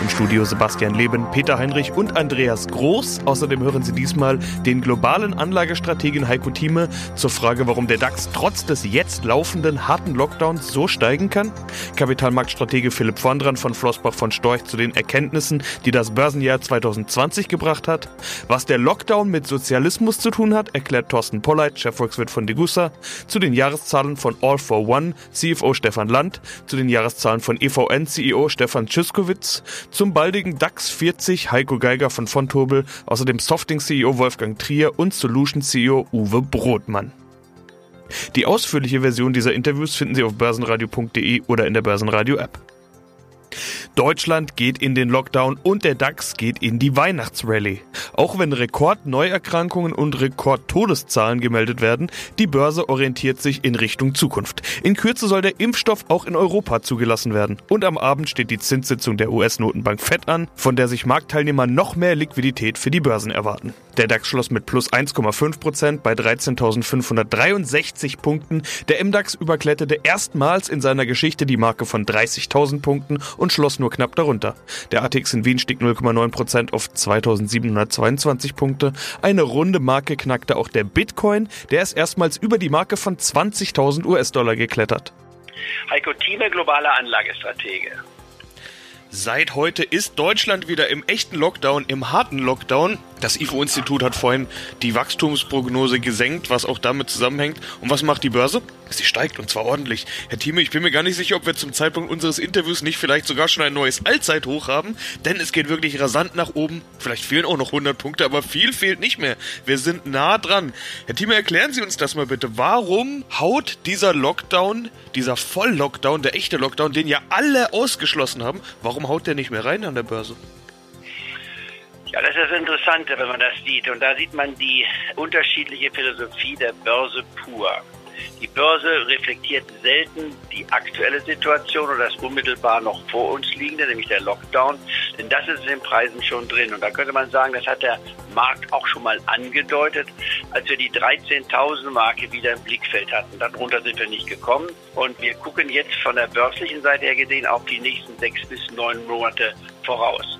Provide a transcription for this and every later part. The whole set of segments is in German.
Im Studio Sebastian Leben, Peter Heinrich und Andreas Groß. Außerdem hören Sie diesmal den globalen Anlagestrategen Heiko Thieme zur Frage, warum der DAX trotz des jetzt laufenden harten Lockdowns so steigen kann. Kapitalmarktstratege Philipp Vondran von Flossbach von Storch zu den Erkenntnissen, die das Börsenjahr 2020 gebracht hat. Was der Lockdown mit Sozialismus zu tun hat, erklärt Thorsten Polleit, Chefvolkswirt von Degussa. Zu den Jahreszahlen von All for One, CFO Stefan Land. Zu den Jahreszahlen von EVN, CEO Stefan Tschüskowitz zum baldigen DAX 40 Heiko Geiger von Fontobel, außerdem Softing-CEO Wolfgang Trier und Solution-CEO Uwe Brotmann. Die ausführliche Version dieser Interviews finden Sie auf börsenradio.de oder in der Börsenradio-App. Deutschland geht in den Lockdown und der DAX geht in die Weihnachtsrallye. Auch wenn Rekordneuerkrankungen und Rekordtodeszahlen gemeldet werden, die Börse orientiert sich in Richtung Zukunft. In Kürze soll der Impfstoff auch in Europa zugelassen werden. Und am Abend steht die Zinssitzung der US-Notenbank FED an, von der sich Marktteilnehmer noch mehr Liquidität für die Börsen erwarten. Der DAX schloss mit plus 1,5 Prozent bei 13.563 Punkten. Der MDAX überkletterte erstmals in seiner Geschichte die Marke von 30.000 Punkten und schloss nur knapp darunter. Der ATX in Wien stieg 0,9 Prozent auf 2.722 Punkte. Eine runde Marke knackte auch der Bitcoin. Der ist erstmals über die Marke von 20.000 US-Dollar geklettert. Heiko Thieme, globaler Anlagestratege. Seit heute ist Deutschland wieder im echten Lockdown, im harten Lockdown. Das IFO-Institut hat vorhin die Wachstumsprognose gesenkt, was auch damit zusammenhängt. Und was macht die Börse? Sie steigt und zwar ordentlich. Herr Thieme, ich bin mir gar nicht sicher, ob wir zum Zeitpunkt unseres Interviews nicht vielleicht sogar schon ein neues Allzeithoch haben, denn es geht wirklich rasant nach oben. Vielleicht fehlen auch noch 100 Punkte, aber viel fehlt nicht mehr. Wir sind nah dran. Herr Thieme, erklären Sie uns das mal bitte. Warum haut dieser Lockdown, dieser Volllockdown, der echte Lockdown, den ja alle ausgeschlossen haben, warum haut der nicht mehr rein an der Börse? Ja, das ist das Interessante, wenn man das sieht. Und da sieht man die unterschiedliche Philosophie der Börse pur. Die Börse reflektiert selten die aktuelle Situation oder das unmittelbar noch vor uns liegende, nämlich der Lockdown, denn das ist in den Preisen schon drin. Und da könnte man sagen, das hat der Markt auch schon mal angedeutet, als wir die 13.000 Marke wieder im Blickfeld hatten. Darunter sind wir nicht gekommen. Und wir gucken jetzt von der börslichen Seite her gesehen auf die nächsten sechs bis neun Monate voraus.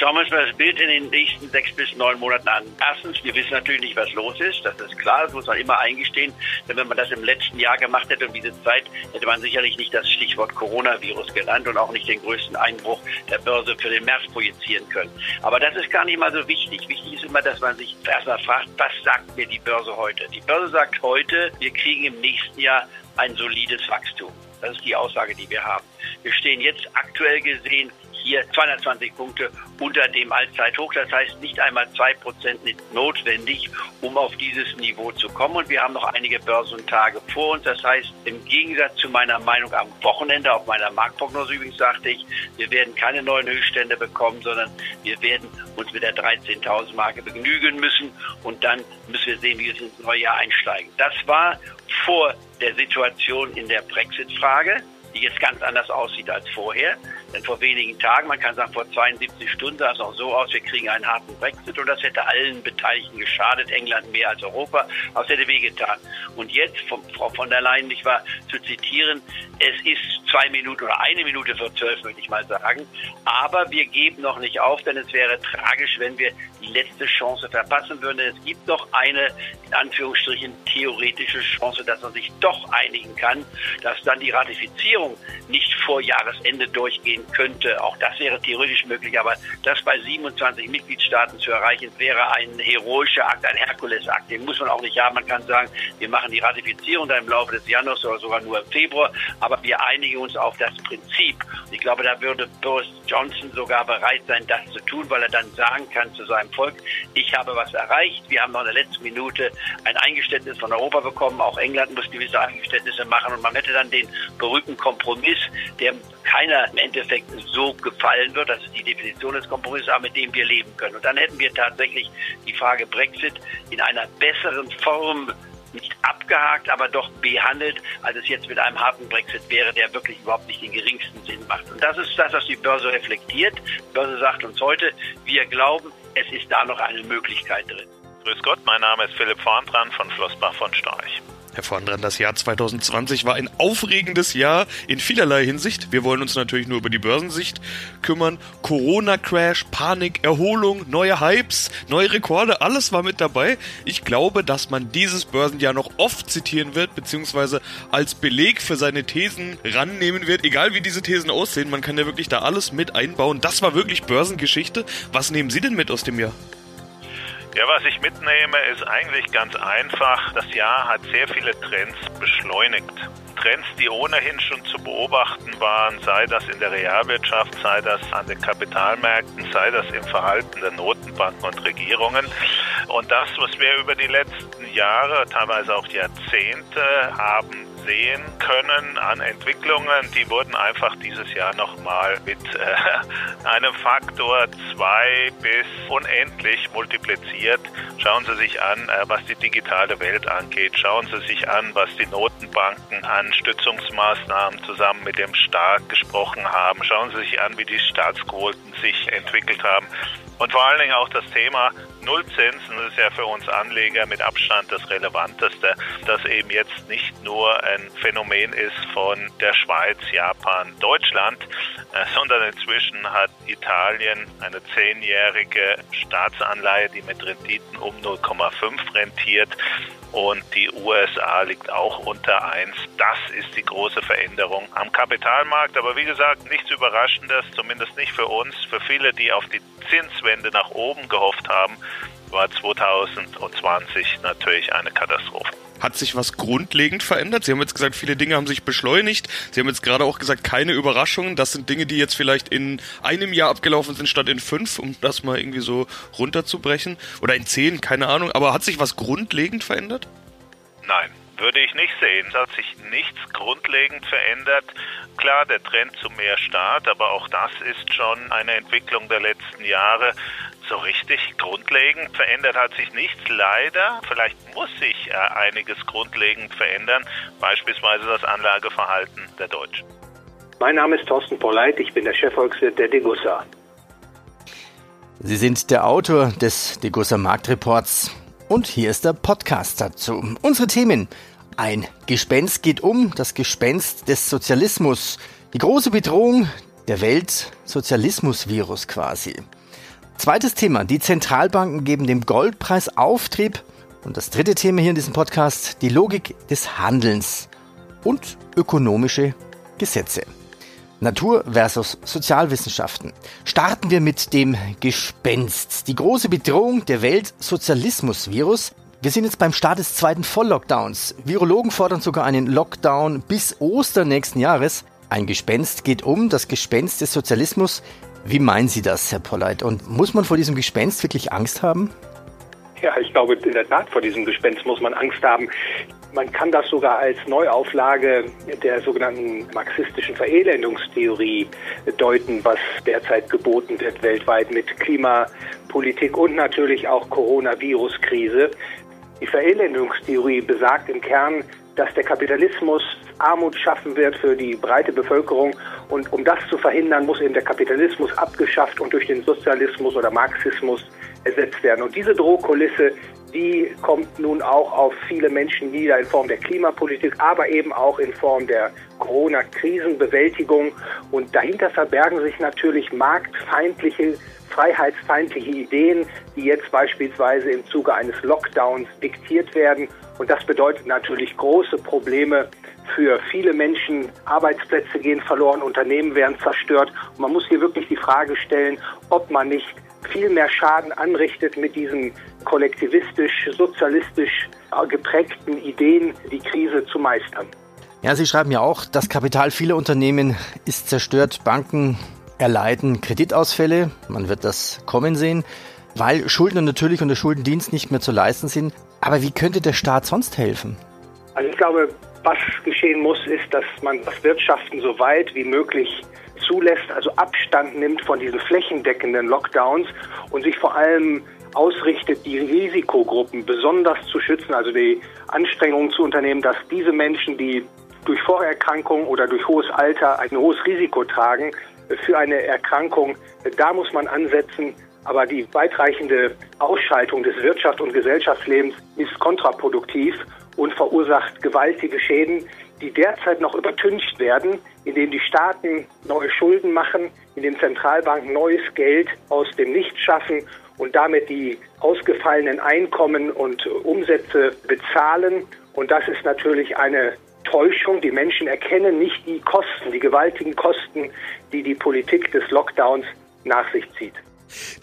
Schauen wir uns mal das Bild in den nächsten sechs bis neun Monaten an. Erstens, wir wissen natürlich nicht, was los ist. Das ist klar, das muss man immer eingestehen. Denn wenn man das im letzten Jahr gemacht hätte um diese Zeit, hätte man sicherlich nicht das Stichwort Coronavirus genannt und auch nicht den größten Einbruch der Börse für den März projizieren können. Aber das ist gar nicht mal so wichtig. Wichtig ist immer, dass man sich erstmal fragt, was sagt mir die Börse heute? Die Börse sagt heute, wir kriegen im nächsten Jahr ein solides Wachstum. Das ist die Aussage, die wir haben. Wir stehen jetzt aktuell gesehen hier 220 Punkte unter dem Allzeithoch. Das heißt, nicht einmal zwei Prozent notwendig, um auf dieses Niveau zu kommen. Und wir haben noch einige Börsentage vor uns. Das heißt, im Gegensatz zu meiner Meinung am Wochenende, auf meiner Marktprognose übrigens sagte ich, wir werden keine neuen Höchststände bekommen, sondern wir werden uns mit der 13.000 Marke begnügen müssen. Und dann müssen wir sehen, wie wir ins neue Jahr einsteigen. Das war vor der Situation in der Brexit-Frage die jetzt ganz anders aussieht als vorher. Denn vor wenigen Tagen, man kann sagen vor 72 Stunden, sah es noch so aus, wir kriegen einen harten Brexit und das hätte allen Beteiligten geschadet, England mehr als Europa, aber es hätte wehgetan. Und jetzt, von Frau von der Leyen nicht wahr, zu zitieren, es ist zwei Minuten oder eine Minute vor zwölf, möchte ich mal sagen, aber wir geben noch nicht auf, denn es wäre tragisch, wenn wir die letzte Chance verpassen würden. Es gibt noch eine, in Anführungsstrichen, theoretische Chance, dass man sich doch einigen kann, dass dann die Ratifizierung nicht vor Jahresende durchgehen könnte. Auch das wäre theoretisch möglich, aber das bei 27 Mitgliedstaaten zu erreichen, wäre ein heroischer Akt, ein Herkulesakt. Den muss man auch nicht haben. Man kann sagen, wir machen die Ratifizierung dann im Laufe des Januars oder sogar nur im Februar, aber wir einigen uns auf das Prinzip. Ich glaube, da würde Boris Johnson sogar bereit sein, das zu tun, weil er dann sagen kann zu seinem Volk, ich habe was erreicht. Wir haben noch in der letzten Minute ein Eingeständnis von Europa bekommen. Auch England muss gewisse Eingeständnisse machen und man hätte dann den berühmten Kompromiss, der keiner im Endeffekt so gefallen wird. Das ist die Definition des Kompromisses, aber mit dem wir leben können. Und dann hätten wir tatsächlich die Frage Brexit in einer besseren Form nicht abgehakt, aber doch behandelt, als es jetzt mit einem harten Brexit wäre, der wirklich überhaupt nicht den geringsten Sinn macht. Und das ist das, was die Börse reflektiert. Die Börse sagt uns heute, wir glauben, es ist da noch eine Möglichkeit drin. Grüß Gott, mein Name ist Philipp Vorndran von Flossbach von Storch. Herr Vorndran, das Jahr 2020 war ein aufregendes Jahr in vielerlei Hinsicht. Wir wollen uns natürlich nur über die Börsensicht kümmern. Corona-Crash, Panik, Erholung, neue Hypes, neue Rekorde, alles war mit dabei. Ich glaube, dass man dieses Börsenjahr noch oft zitieren wird, beziehungsweise als Beleg für seine Thesen rannehmen wird, egal wie diese Thesen aussehen. Man kann ja wirklich da alles mit einbauen. Das war wirklich Börsengeschichte. Was nehmen Sie denn mit aus dem Jahr? Ja, was ich mitnehme, ist eigentlich ganz einfach. Das Jahr hat sehr viele Trends beschleunigt. Trends, die ohnehin schon zu beobachten waren, sei das in der Realwirtschaft, sei das an den Kapitalmärkten, sei das im Verhalten der Notenbanken und Regierungen. Und das, was wir über die letzten Jahre, teilweise auch Jahrzehnte haben sehen können an Entwicklungen, die wurden einfach dieses Jahr nochmal mit äh, einem Faktor zwei bis unendlich multipliziert. Schauen Sie sich an, äh, was die digitale Welt angeht. Schauen Sie sich an, was die Notenbanken an Stützungsmaßnahmen zusammen mit dem Staat gesprochen haben. Schauen Sie sich an, wie die Staatsquoten sich entwickelt haben. Und vor allen Dingen auch das Thema Nullzinsen ist ja für uns Anleger mit Abstand das Relevanteste, das eben jetzt nicht nur ein Phänomen ist von der Schweiz, Japan, Deutschland, äh, sondern inzwischen hat Italien eine zehnjährige Staatsanleihe, die mit Renditen um 0,5 rentiert und die USA liegt auch unter 1. Das ist die große Veränderung am Kapitalmarkt. Aber wie gesagt, nichts Überraschendes, zumindest nicht für uns. Für viele, die auf die Zinswende nach oben gehofft haben, war 2020 natürlich eine Katastrophe. Hat sich was grundlegend verändert? Sie haben jetzt gesagt, viele Dinge haben sich beschleunigt. Sie haben jetzt gerade auch gesagt, keine Überraschungen. Das sind Dinge, die jetzt vielleicht in einem Jahr abgelaufen sind, statt in fünf, um das mal irgendwie so runterzubrechen. Oder in zehn, keine Ahnung. Aber hat sich was grundlegend verändert? Nein, würde ich nicht sehen. Es hat sich nichts grundlegend verändert. Klar, der Trend zu mehr Staat, aber auch das ist schon eine Entwicklung der letzten Jahre so richtig grundlegend verändert hat sich nichts. Leider, vielleicht muss sich äh, einiges grundlegend verändern, beispielsweise das Anlageverhalten der Deutschen. Mein Name ist Thorsten Polleit, ich bin der Chefvolkswirt der Degussa. Sie sind der Autor des Degussa Marktreports und hier ist der Podcast dazu. Unsere Themen. Ein Gespenst geht um, das Gespenst des Sozialismus. Die große Bedrohung der Welt, Sozialismus-Virus quasi. Zweites Thema, die Zentralbanken geben dem Goldpreis Auftrieb. Und das dritte Thema hier in diesem Podcast, die Logik des Handelns und ökonomische Gesetze. Natur versus Sozialwissenschaften. Starten wir mit dem Gespenst. Die große Bedrohung der Welt Sozialismus-Virus. Wir sind jetzt beim Start des zweiten Volllockdowns. Virologen fordern sogar einen Lockdown bis Ostern nächsten Jahres. Ein Gespenst geht um, das Gespenst des Sozialismus. Wie meinen Sie das, Herr Polleit? Und muss man vor diesem Gespenst wirklich Angst haben? Ja, ich glaube, in der Tat vor diesem Gespenst muss man Angst haben. Man kann das sogar als Neuauflage der sogenannten marxistischen Verelendungstheorie deuten, was derzeit geboten wird weltweit mit Klimapolitik und natürlich auch Coronavirus-Krise. Die Verelendungstheorie besagt im Kern, dass der Kapitalismus Armut schaffen wird für die breite Bevölkerung. Und um das zu verhindern, muss eben der Kapitalismus abgeschafft und durch den Sozialismus oder Marxismus ersetzt werden. Und diese Drohkulisse, die kommt nun auch auf viele Menschen nieder in Form der Klimapolitik, aber eben auch in Form der Corona-Krisenbewältigung. Und dahinter verbergen sich natürlich marktfeindliche, freiheitsfeindliche Ideen, die jetzt beispielsweise im Zuge eines Lockdowns diktiert werden. Und das bedeutet natürlich große Probleme für viele Menschen. Arbeitsplätze gehen verloren, Unternehmen werden zerstört. Und man muss hier wirklich die Frage stellen, ob man nicht viel mehr Schaden anrichtet mit diesen kollektivistisch, sozialistisch geprägten Ideen, die Krise zu meistern. Ja, Sie schreiben ja auch, das Kapital vieler Unternehmen ist zerstört. Banken erleiden Kreditausfälle. Man wird das kommen sehen, weil Schuldner natürlich und der Schuldendienst nicht mehr zu leisten sind. Aber wie könnte der Staat sonst helfen? Also ich glaube, was geschehen muss, ist, dass man das Wirtschaften so weit wie möglich zulässt, also Abstand nimmt von diesen flächendeckenden Lockdowns und sich vor allem ausrichtet, die Risikogruppen besonders zu schützen, also die Anstrengungen zu unternehmen, dass diese Menschen, die durch Vorerkrankung oder durch hohes Alter ein hohes Risiko tragen für eine Erkrankung, da muss man ansetzen, Aber die weitreichende Ausschaltung des Wirtschafts- und Gesellschaftslebens ist kontraproduktiv und verursacht gewaltige Schäden, die derzeit noch übertüncht werden, indem die Staaten neue Schulden machen, indem Zentralbanken neues Geld aus dem Nichts schaffen und damit die ausgefallenen Einkommen und Umsätze bezahlen. Und das ist natürlich eine Täuschung. Die Menschen erkennen nicht die Kosten, die gewaltigen Kosten, die die Politik des Lockdowns nach sich zieht.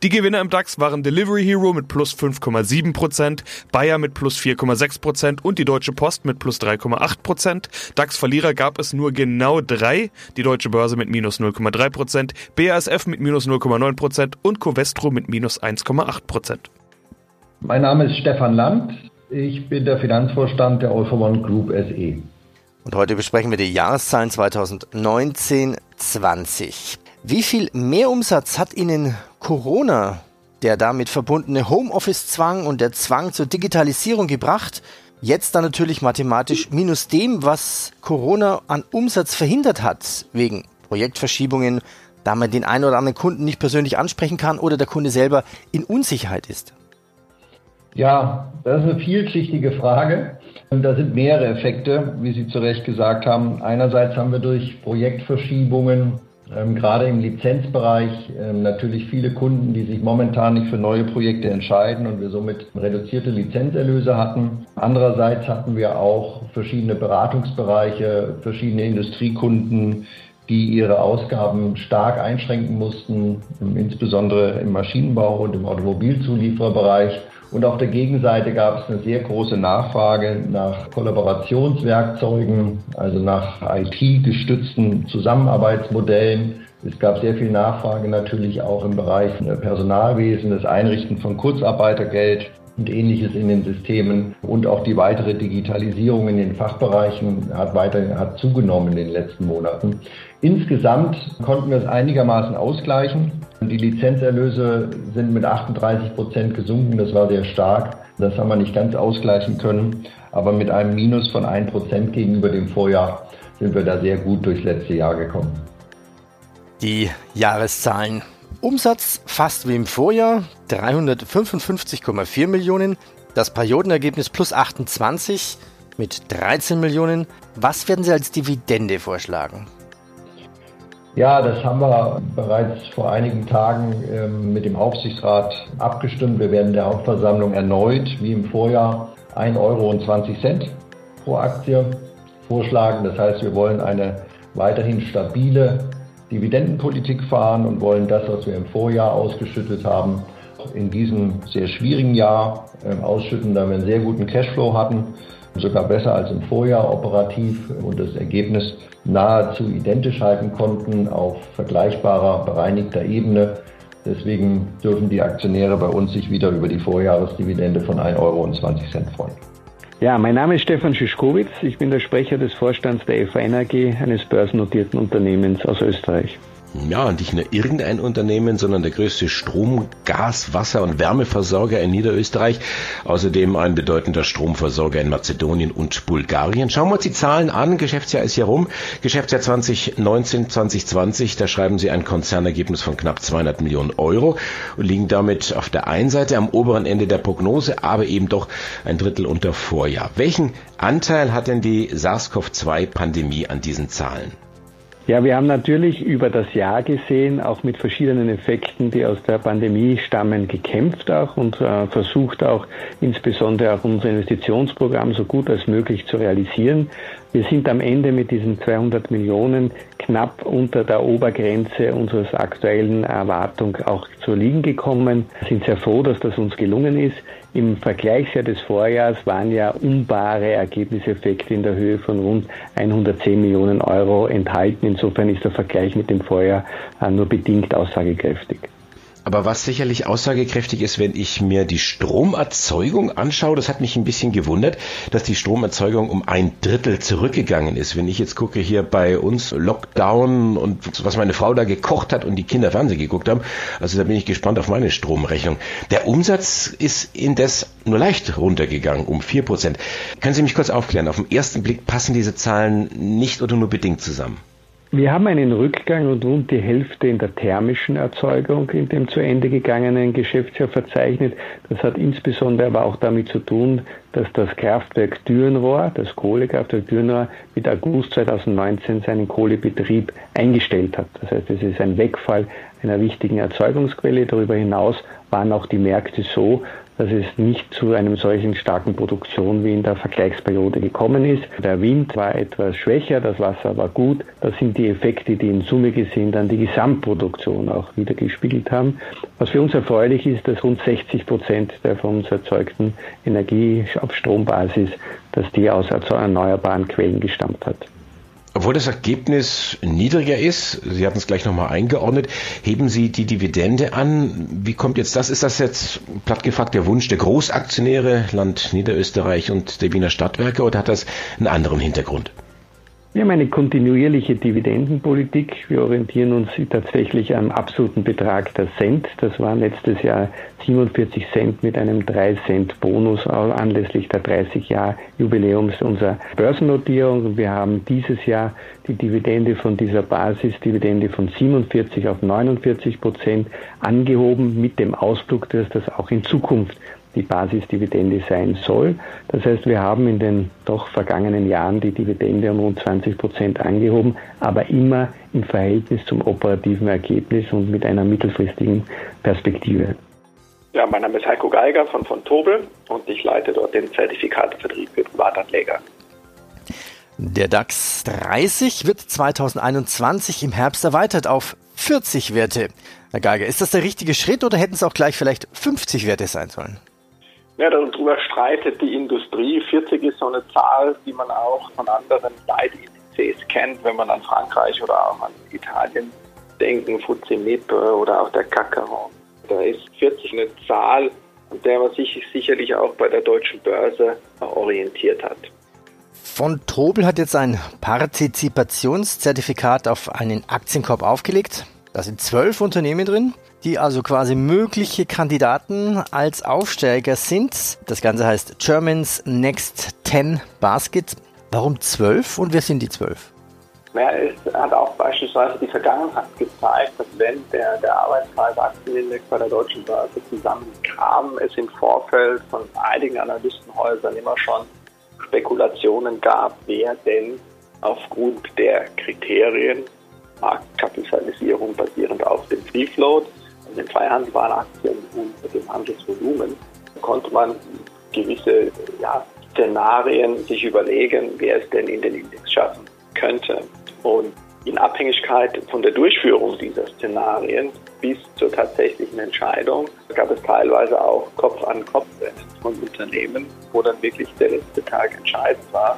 Die Gewinner im DAX waren Delivery Hero mit plus 5,7%, Bayer mit plus 4,6% und die Deutsche Post mit plus 3,8%. DAX-Verlierer gab es nur genau drei, die Deutsche Börse mit minus 0,3%, BASF mit minus 0,9% und Covestro mit minus 1,8%. Mein Name ist Stefan Land. Ich bin der Finanzvorstand der All for One Group SE. Und heute besprechen wir die Jahreszahlen 2019-20. Wie viel Mehrumsatz hat Ihnen Corona, der damit verbundene Homeoffice-Zwang und der Zwang zur Digitalisierung gebracht? Jetzt dann natürlich mathematisch minus dem, was Corona an Umsatz verhindert hat, wegen Projektverschiebungen, da man den einen oder anderen Kunden nicht persönlich ansprechen kann oder der Kunde selber in Unsicherheit ist. Ja, das ist eine vielschichtige Frage. Und da sind mehrere Effekte, wie Sie zu Recht gesagt haben. Einerseits haben wir durch Projektverschiebungen ähm, gerade im Lizenzbereich ähm, natürlich viele Kunden, die sich momentan nicht für neue Projekte entscheiden und wir somit reduzierte Lizenzerlöse hatten. Andererseits hatten wir auch verschiedene Beratungsbereiche, verschiedene Industriekunden, die ihre Ausgaben stark einschränken mussten, insbesondere im Maschinenbau und im Automobilzuliefererbereich. Und auf der Gegenseite gab es eine sehr große Nachfrage nach Kollaborationswerkzeugen, also nach IT-gestützten Zusammenarbeitsmodellen. Es gab sehr viel Nachfrage natürlich auch im Bereich Personalwesen, das Einrichten von Kurzarbeitergeld und ähnliches in den Systemen und auch die weitere Digitalisierung in den Fachbereichen hat weiter hat zugenommen in den letzten Monaten. Insgesamt konnten wir es einigermaßen ausgleichen. Die Lizenzerlöse sind mit 38 Prozent gesunken. Das war sehr stark. Das haben wir nicht ganz ausgleichen können. Aber mit einem Minus von 1 Prozent gegenüber dem Vorjahr sind wir da sehr gut durchs letzte Jahr gekommen. Die Jahreszahlen. Umsatz fast wie im Vorjahr, 355,4 Millionen. Das Periodenergebnis plus 28 mit 13 Millionen. Was werden Sie als Dividende vorschlagen? Ja, das haben wir bereits vor einigen Tagen ähm, mit dem Aufsichtsrat abgestimmt. Wir werden der Hauptversammlung erneut, wie im Vorjahr, 1,20 Euro pro Aktie vorschlagen. Das heißt, wir wollen eine weiterhin stabile Dividendenpolitik fahren und wollen das, was wir im Vorjahr ausgeschüttet haben, in diesem sehr schwierigen Jahr äh, ausschütten, da wir einen sehr guten Cashflow hatten sogar besser als im Vorjahr operativ und das Ergebnis nahezu identisch halten konnten auf vergleichbarer, bereinigter Ebene. Deswegen dürfen die Aktionäre bei uns sich wieder über die Vorjahresdividende von 1,20 Euro freuen. Ja, mein Name ist Stefan Schischkowitz. Ich bin der Sprecher des Vorstands der FAN AG, eines börsennotierten Unternehmens aus Österreich ja, nicht nur irgendein Unternehmen, sondern der größte Strom-, Gas-, Wasser- und Wärmeversorger in Niederösterreich. Außerdem ein bedeutender Stromversorger in Mazedonien und Bulgarien. Schauen wir uns die Zahlen an. Geschäftsjahr ist hier rum. Geschäftsjahr 2019, 2020, da schreiben Sie ein Konzernergebnis von knapp 200 Millionen Euro und liegen damit auf der einen Seite am oberen Ende der Prognose, aber eben doch ein Drittel unter Vorjahr. Welchen Anteil hat denn die SARS-CoV-2-Pandemie an diesen Zahlen? Ja, wir haben natürlich über das Jahr gesehen, auch mit verschiedenen Effekten, die aus der Pandemie stammen, gekämpft auch und äh, versucht auch insbesondere auch unser Investitionsprogramm so gut als möglich zu realisieren. Wir sind am Ende mit diesen 200 Millionen knapp unter der Obergrenze unseres aktuellen Erwartung auch zu liegen gekommen. Wir sind sehr froh, dass das uns gelungen ist. Im Vergleichsjahr des Vorjahres waren ja umbare Ergebniseffekte in der Höhe von rund 110 Millionen Euro enthalten. Insofern ist der Vergleich mit dem Vorjahr äh, nur bedingt aussagekräftig. Aber was sicherlich aussagekräftig ist, wenn ich mir die Stromerzeugung anschaue, das hat mich ein bisschen gewundert, dass die Stromerzeugung um ein Drittel zurückgegangen ist. Wenn ich jetzt gucke hier bei uns Lockdown und was meine Frau da gekocht hat und die Kinder Fernsehen geguckt haben, also da bin ich gespannt auf meine Stromrechnung. Der Umsatz ist indes nur leicht runtergegangen, um vier Prozent. Können Sie mich kurz aufklären? Auf den ersten Blick passen diese Zahlen nicht oder nur bedingt zusammen. Wir haben einen Rückgang und rund die Hälfte in der thermischen Erzeugung in dem zu Ende gegangenen Geschäftsjahr verzeichnet. Das hat insbesondere aber auch damit zu tun, dass das Kraftwerk Dürnrohr, das Kohlekraftwerk Dürnrohr, mit August 2019 seinen Kohlebetrieb eingestellt hat. Das heißt, es ist ein Wegfall einer wichtigen Erzeugungsquelle. Darüber hinaus waren auch die Märkte so, dass es nicht zu einem solchen starken Produktion wie in der Vergleichsperiode gekommen ist. Der Wind war etwas schwächer, das Wasser war gut. Das sind die Effekte, die in Summe gesehen dann die Gesamtproduktion auch wieder gespiegelt haben. Was für uns erfreulich ist, dass rund 60 Prozent der von uns erzeugten Energie auf Strombasis, dass die aus erneuerbaren Quellen gestammt hat. Obwohl das Ergebnis niedriger ist, Sie hatten es gleich nochmal eingeordnet, heben Sie die Dividende an. Wie kommt jetzt das? Ist das jetzt plattgefragt der Wunsch der Großaktionäre, Land Niederösterreich und der Wiener Stadtwerke oder hat das einen anderen Hintergrund? Wir haben eine kontinuierliche Dividendenpolitik. Wir orientieren uns tatsächlich am absoluten Betrag der Cent. Das waren letztes Jahr 47 Cent mit einem 3 Cent Bonus anlässlich der 30 Jahr Jubiläums unserer Börsennotierung. Und wir haben dieses Jahr die Dividende von dieser Basisdividende von 47 auf 49 Prozent angehoben mit dem Ausdruck, dass das auch in Zukunft die Basisdividende sein soll. Das heißt, wir haben in den doch vergangenen Jahren die Dividende um rund 20 Prozent angehoben, aber immer im Verhältnis zum operativen Ergebnis und mit einer mittelfristigen Perspektive. Ja, mein Name ist Heiko Geiger von von Tobel und ich leite dort den Zertifikatevertrieb für Privatanleger. Der DAX 30 wird 2021 im Herbst erweitert auf 40 Werte. Herr Geiger, ist das der richtige Schritt oder hätten es auch gleich vielleicht 50 Werte sein sollen? Ja, darüber streitet die Industrie. 40 ist so eine Zahl, die man auch von anderen Leitindizes kennt, wenn man an Frankreich oder auch an Italien denken, FTSE oder auch der Kakaron. Da ist 40 eine Zahl, an der man sich sicherlich auch bei der deutschen Börse orientiert hat. Von Tobel hat jetzt ein Partizipationszertifikat auf einen Aktienkorb aufgelegt. Da sind zwölf Unternehmen drin die also quasi mögliche Kandidaten als Aufsteiger sind. Das Ganze heißt Germans Next 10 Basket. Warum zwölf und wer sind die zwölf? Ja, es hat auch beispielsweise die Vergangenheit gezeigt, dass wenn der, der Arbeitskreis Aktienindex bei der Deutschen Börse zusammenkam, es im Vorfeld von einigen Analystenhäusern immer schon Spekulationen gab, wer denn aufgrund der Kriterien Marktkapitalisierung basierend auf dem Free Float den frei handelbaren Aktien und dem Handelsvolumen konnte man gewisse ja, Szenarien sich überlegen, wer es denn in den Index schaffen könnte. Und in Abhängigkeit von der Durchführung dieser Szenarien bis zur tatsächlichen Entscheidung gab es teilweise auch Kopf-an-Kopf-Rennen von Unternehmen, wo dann wirklich der letzte Tag entscheidend war,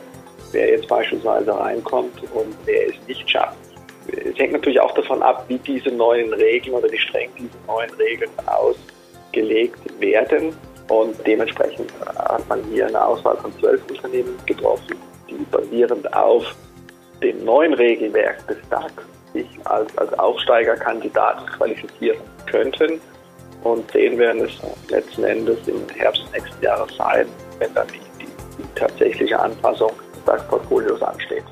wer jetzt beispielsweise reinkommt und wer es nicht schafft es hängt natürlich auch davon ab, wie diese neuen Regeln oder wie streng diese neuen Regeln ausgelegt werden. Und dementsprechend hat man hier eine Auswahl von zwölf Unternehmen getroffen, die basierend auf dem neuen Regelwerk des DAX sich als, als Aufsteigerkandidaten qualifizieren könnten. Und sehen werden es letzten Endes im Herbst nächsten Jahres sein, wenn dann die, die, die tatsächliche Anpassung des DAX-Portfolios ansteht.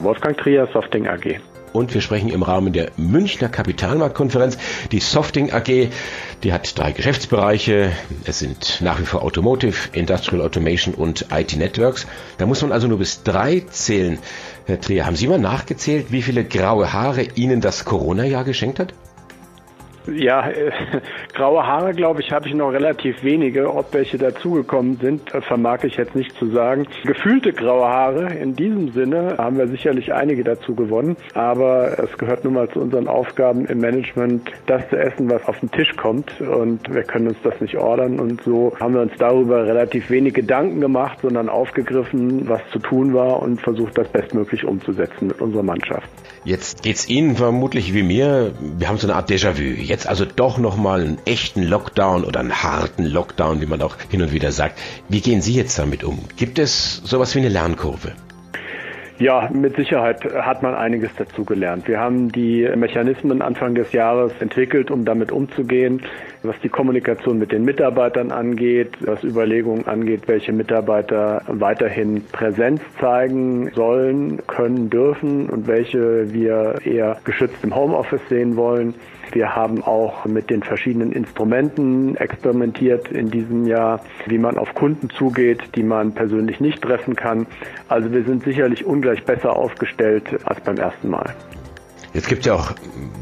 Wolfgang Trier, Softing AG. Und wir sprechen im Rahmen der Münchner Kapitalmarktkonferenz. Die Softing AG, die hat drei Geschäftsbereiche. Es sind nach wie vor Automotive, Industrial Automation und IT Networks. Da muss man also nur bis drei zählen. Herr Trier, haben Sie mal nachgezählt, wie viele graue Haare Ihnen das Corona-Jahr geschenkt hat? Ja, äh, graue Haare, glaube ich, habe ich noch relativ wenige. Ob welche dazugekommen sind, äh, vermag ich jetzt nicht zu sagen. Gefühlte graue Haare, in diesem Sinne haben wir sicherlich einige dazu gewonnen. Aber es gehört nun mal zu unseren Aufgaben im Management, das zu essen, was auf den Tisch kommt. Und wir können uns das nicht ordern. Und so haben wir uns darüber relativ wenig Gedanken gemacht, sondern aufgegriffen, was zu tun war und versucht, das bestmöglich umzusetzen mit unserer Mannschaft. Jetzt geht's Ihnen vermutlich wie mir. Wir haben so eine Art Déjà-vu. Jetzt also doch nochmal einen echten Lockdown oder einen harten Lockdown, wie man auch hin und wieder sagt. Wie gehen Sie jetzt damit um? Gibt es sowas wie eine Lernkurve? Ja, mit Sicherheit hat man einiges dazu gelernt. Wir haben die Mechanismen Anfang des Jahres entwickelt, um damit umzugehen. Was die Kommunikation mit den Mitarbeitern angeht, was Überlegungen angeht, welche Mitarbeiter weiterhin Präsenz zeigen sollen, können, dürfen und welche wir eher geschützt im Homeoffice sehen wollen. Wir haben auch mit den verschiedenen Instrumenten experimentiert in diesem Jahr, wie man auf Kunden zugeht, die man persönlich nicht treffen kann. Also wir sind sicherlich ungleich besser aufgestellt als beim ersten Mal. Jetzt gibt es ja auch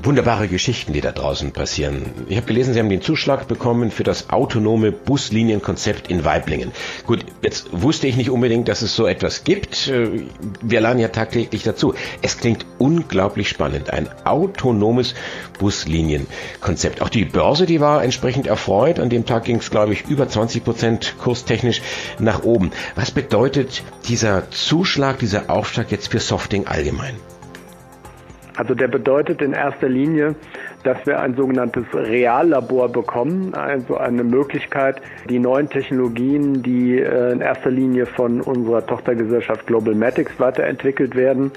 wunderbare Geschichten, die da draußen passieren. Ich habe gelesen, Sie haben den Zuschlag bekommen für das autonome Buslinienkonzept in Weiblingen. Gut, jetzt wusste ich nicht unbedingt, dass es so etwas gibt. Äh, wir lernen ja tagtäglich dazu. Es klingt unglaublich spannend. Ein autonomes Buslinienkonzept. Auch die Börse, die war entsprechend erfreut. An dem Tag ging es, glaube ich, über 20 Prozent kurstechnisch nach oben. Was bedeutet dieser Zuschlag, dieser Aufschlag jetzt für Softing allgemein? Also der bedeutet in erster Linie, dass wir ein sogenanntes Reallabor bekommen, also eine Möglichkeit, die neuen Technologien, die äh, in erster Linie von unserer Tochtergesellschaft Global Matics weiterentwickelt werden,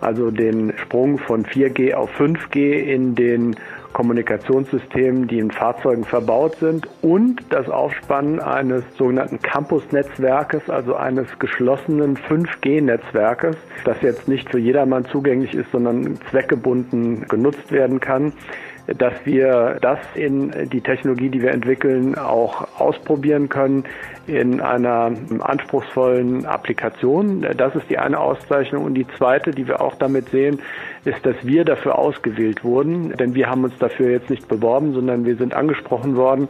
also den Sprung von 4G auf 5G in den Kommunikationssystemen, die in Fahrzeugen verbaut sind und das Aufspannen eines sogenannten Campus-Netzwerkes, also eines geschlossenen 5G-Netzwerkes, das jetzt nicht für jedermann zugänglich ist, sondern zweckgebunden genutzt werden kann dass wir das in die Technologie, die wir entwickeln, auch ausprobieren können in einer anspruchsvollen Applikation. Das ist die eine Auszeichnung. Und die zweite, die wir auch damit sehen, ist, dass wir dafür ausgewählt wurden. Denn wir haben uns dafür jetzt nicht beworben, sondern wir sind angesprochen worden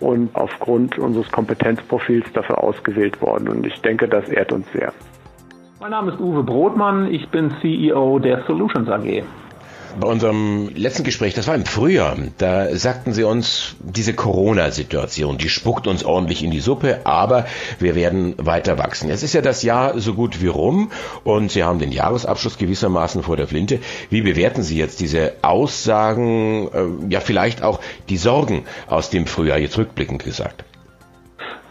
und aufgrund unseres Kompetenzprofils dafür ausgewählt worden. Und ich denke, das ehrt uns sehr. Mein Name ist Uwe Brodmann, ich bin CEO der Solutions AG. Bei unserem letzten Gespräch, das war im Frühjahr, da sagten Sie uns, diese Corona-Situation, die spuckt uns ordentlich in die Suppe, aber wir werden weiter wachsen. Es ist ja das Jahr so gut wie rum und Sie haben den Jahresabschluss gewissermaßen vor der Flinte. Wie bewerten Sie jetzt diese Aussagen, äh, ja vielleicht auch die Sorgen aus dem Frühjahr, jetzt rückblickend gesagt?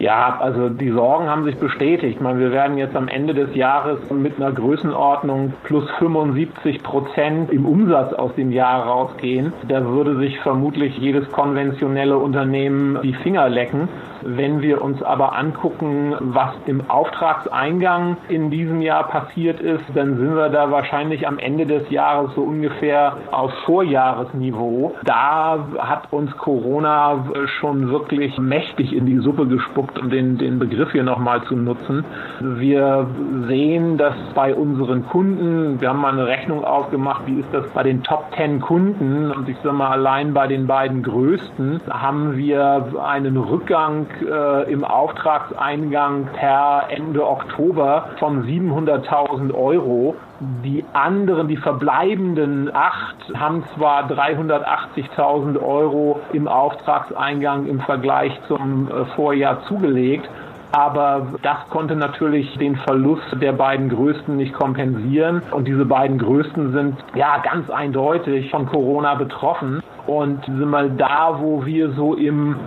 Ja, also die Sorgen haben sich bestätigt. Ich meine, wir werden jetzt am Ende des Jahres mit einer Größenordnung plus 75 Prozent im Umsatz aus dem Jahr rausgehen. Da würde sich vermutlich jedes konventionelle Unternehmen die Finger lecken. Wenn wir uns aber angucken, was im Auftragseingang in diesem Jahr passiert ist, dann sind wir da wahrscheinlich am Ende des Jahres so ungefähr auf Vorjahresniveau. Da hat uns Corona schon wirklich mächtig in die Suppe gespuckt, um den, den Begriff hier nochmal zu nutzen. Wir sehen, dass bei unseren Kunden, wir haben mal eine Rechnung aufgemacht, wie ist das bei den Top 10 Kunden und ich sage mal allein bei den beiden größten haben wir einen Rückgang äh, im Auftragseingang per Ende Oktober von 700.000 Euro. Die anderen, die verbleibenden acht, haben zwar 380.000 Euro im Auftragseingang im Vergleich zum äh, Vorjahr zugelegt, aber das konnte natürlich den Verlust der beiden Größten nicht kompensieren. Und diese beiden Größten sind ja ganz eindeutig von Corona betroffen. Und sind mal da, wo wir so im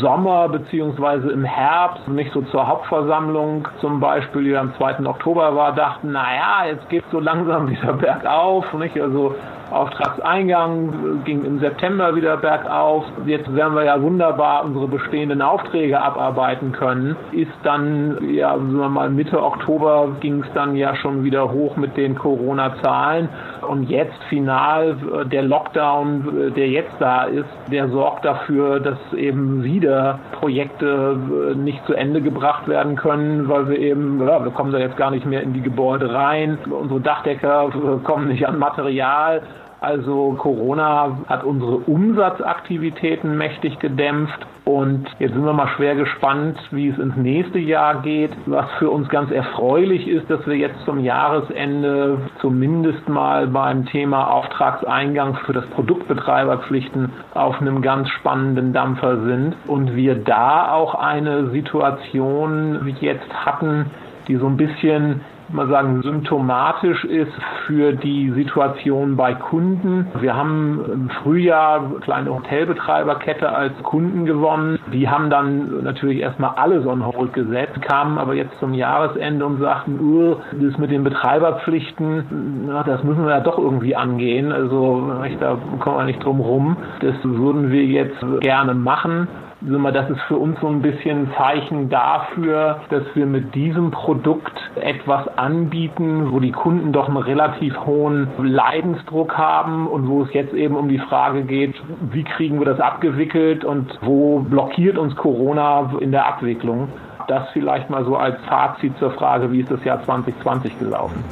Sommer beziehungsweise im Herbst, nicht so zur Hauptversammlung zum Beispiel, die am 2. Oktober war, dachten, naja, jetzt geht so langsam wieder bergauf, nicht? Also Auftragseingang ging im September wieder bergauf. Jetzt werden wir ja wunderbar unsere bestehenden Aufträge abarbeiten können. Ist dann, ja, sagen wir mal, Mitte Oktober ging es dann ja schon wieder hoch mit den Corona-Zahlen. Und jetzt final äh, der Lockdown, äh, der jetzt da ist, der sorgt dafür, dass eben wieder Projekte äh, nicht zu Ende gebracht werden können, weil wir eben, ja, wir kommen da jetzt gar nicht mehr in die Gebäude rein. Unsere Dachdecker kommen nicht an Material. Also Corona hat unsere Umsatzaktivitäten mächtig gedämpft und jetzt sind wir mal schwer gespannt, wie es ins nächste Jahr geht. Was für uns ganz erfreulich ist, dass wir jetzt zum Jahresende zumindest mal beim Thema Auftragseingang für das Produktbetreiberpflichten auf einem ganz spannenden Dampfer sind und wir da auch eine Situation jetzt hatten, die so ein bisschen man sagen, symptomatisch ist für die Situation bei Kunden. Wir haben im Frühjahr eine kleine Hotelbetreiberkette als Kunden gewonnen. Die haben dann natürlich erstmal alles on hold gesetzt, kamen aber jetzt zum Jahresende und sagten, uh, das mit den Betreiberpflichten, na, das müssen wir ja doch irgendwie angehen. Also da kommen wir nicht drum rum. Das würden wir jetzt gerne machen das ist für uns so ein bisschen ein Zeichen dafür, dass wir mit diesem Produkt etwas anbieten, wo die Kunden doch einen relativ hohen Leidensdruck haben und wo es jetzt eben um die Frage geht, wie kriegen wir das abgewickelt und wo blockiert uns Corona in der Abwicklung. Das vielleicht mal so als Fazit zur Frage, wie ist das Jahr 2020 gelaufen.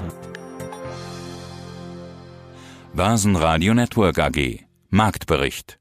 Börsenradio Network AG Marktbericht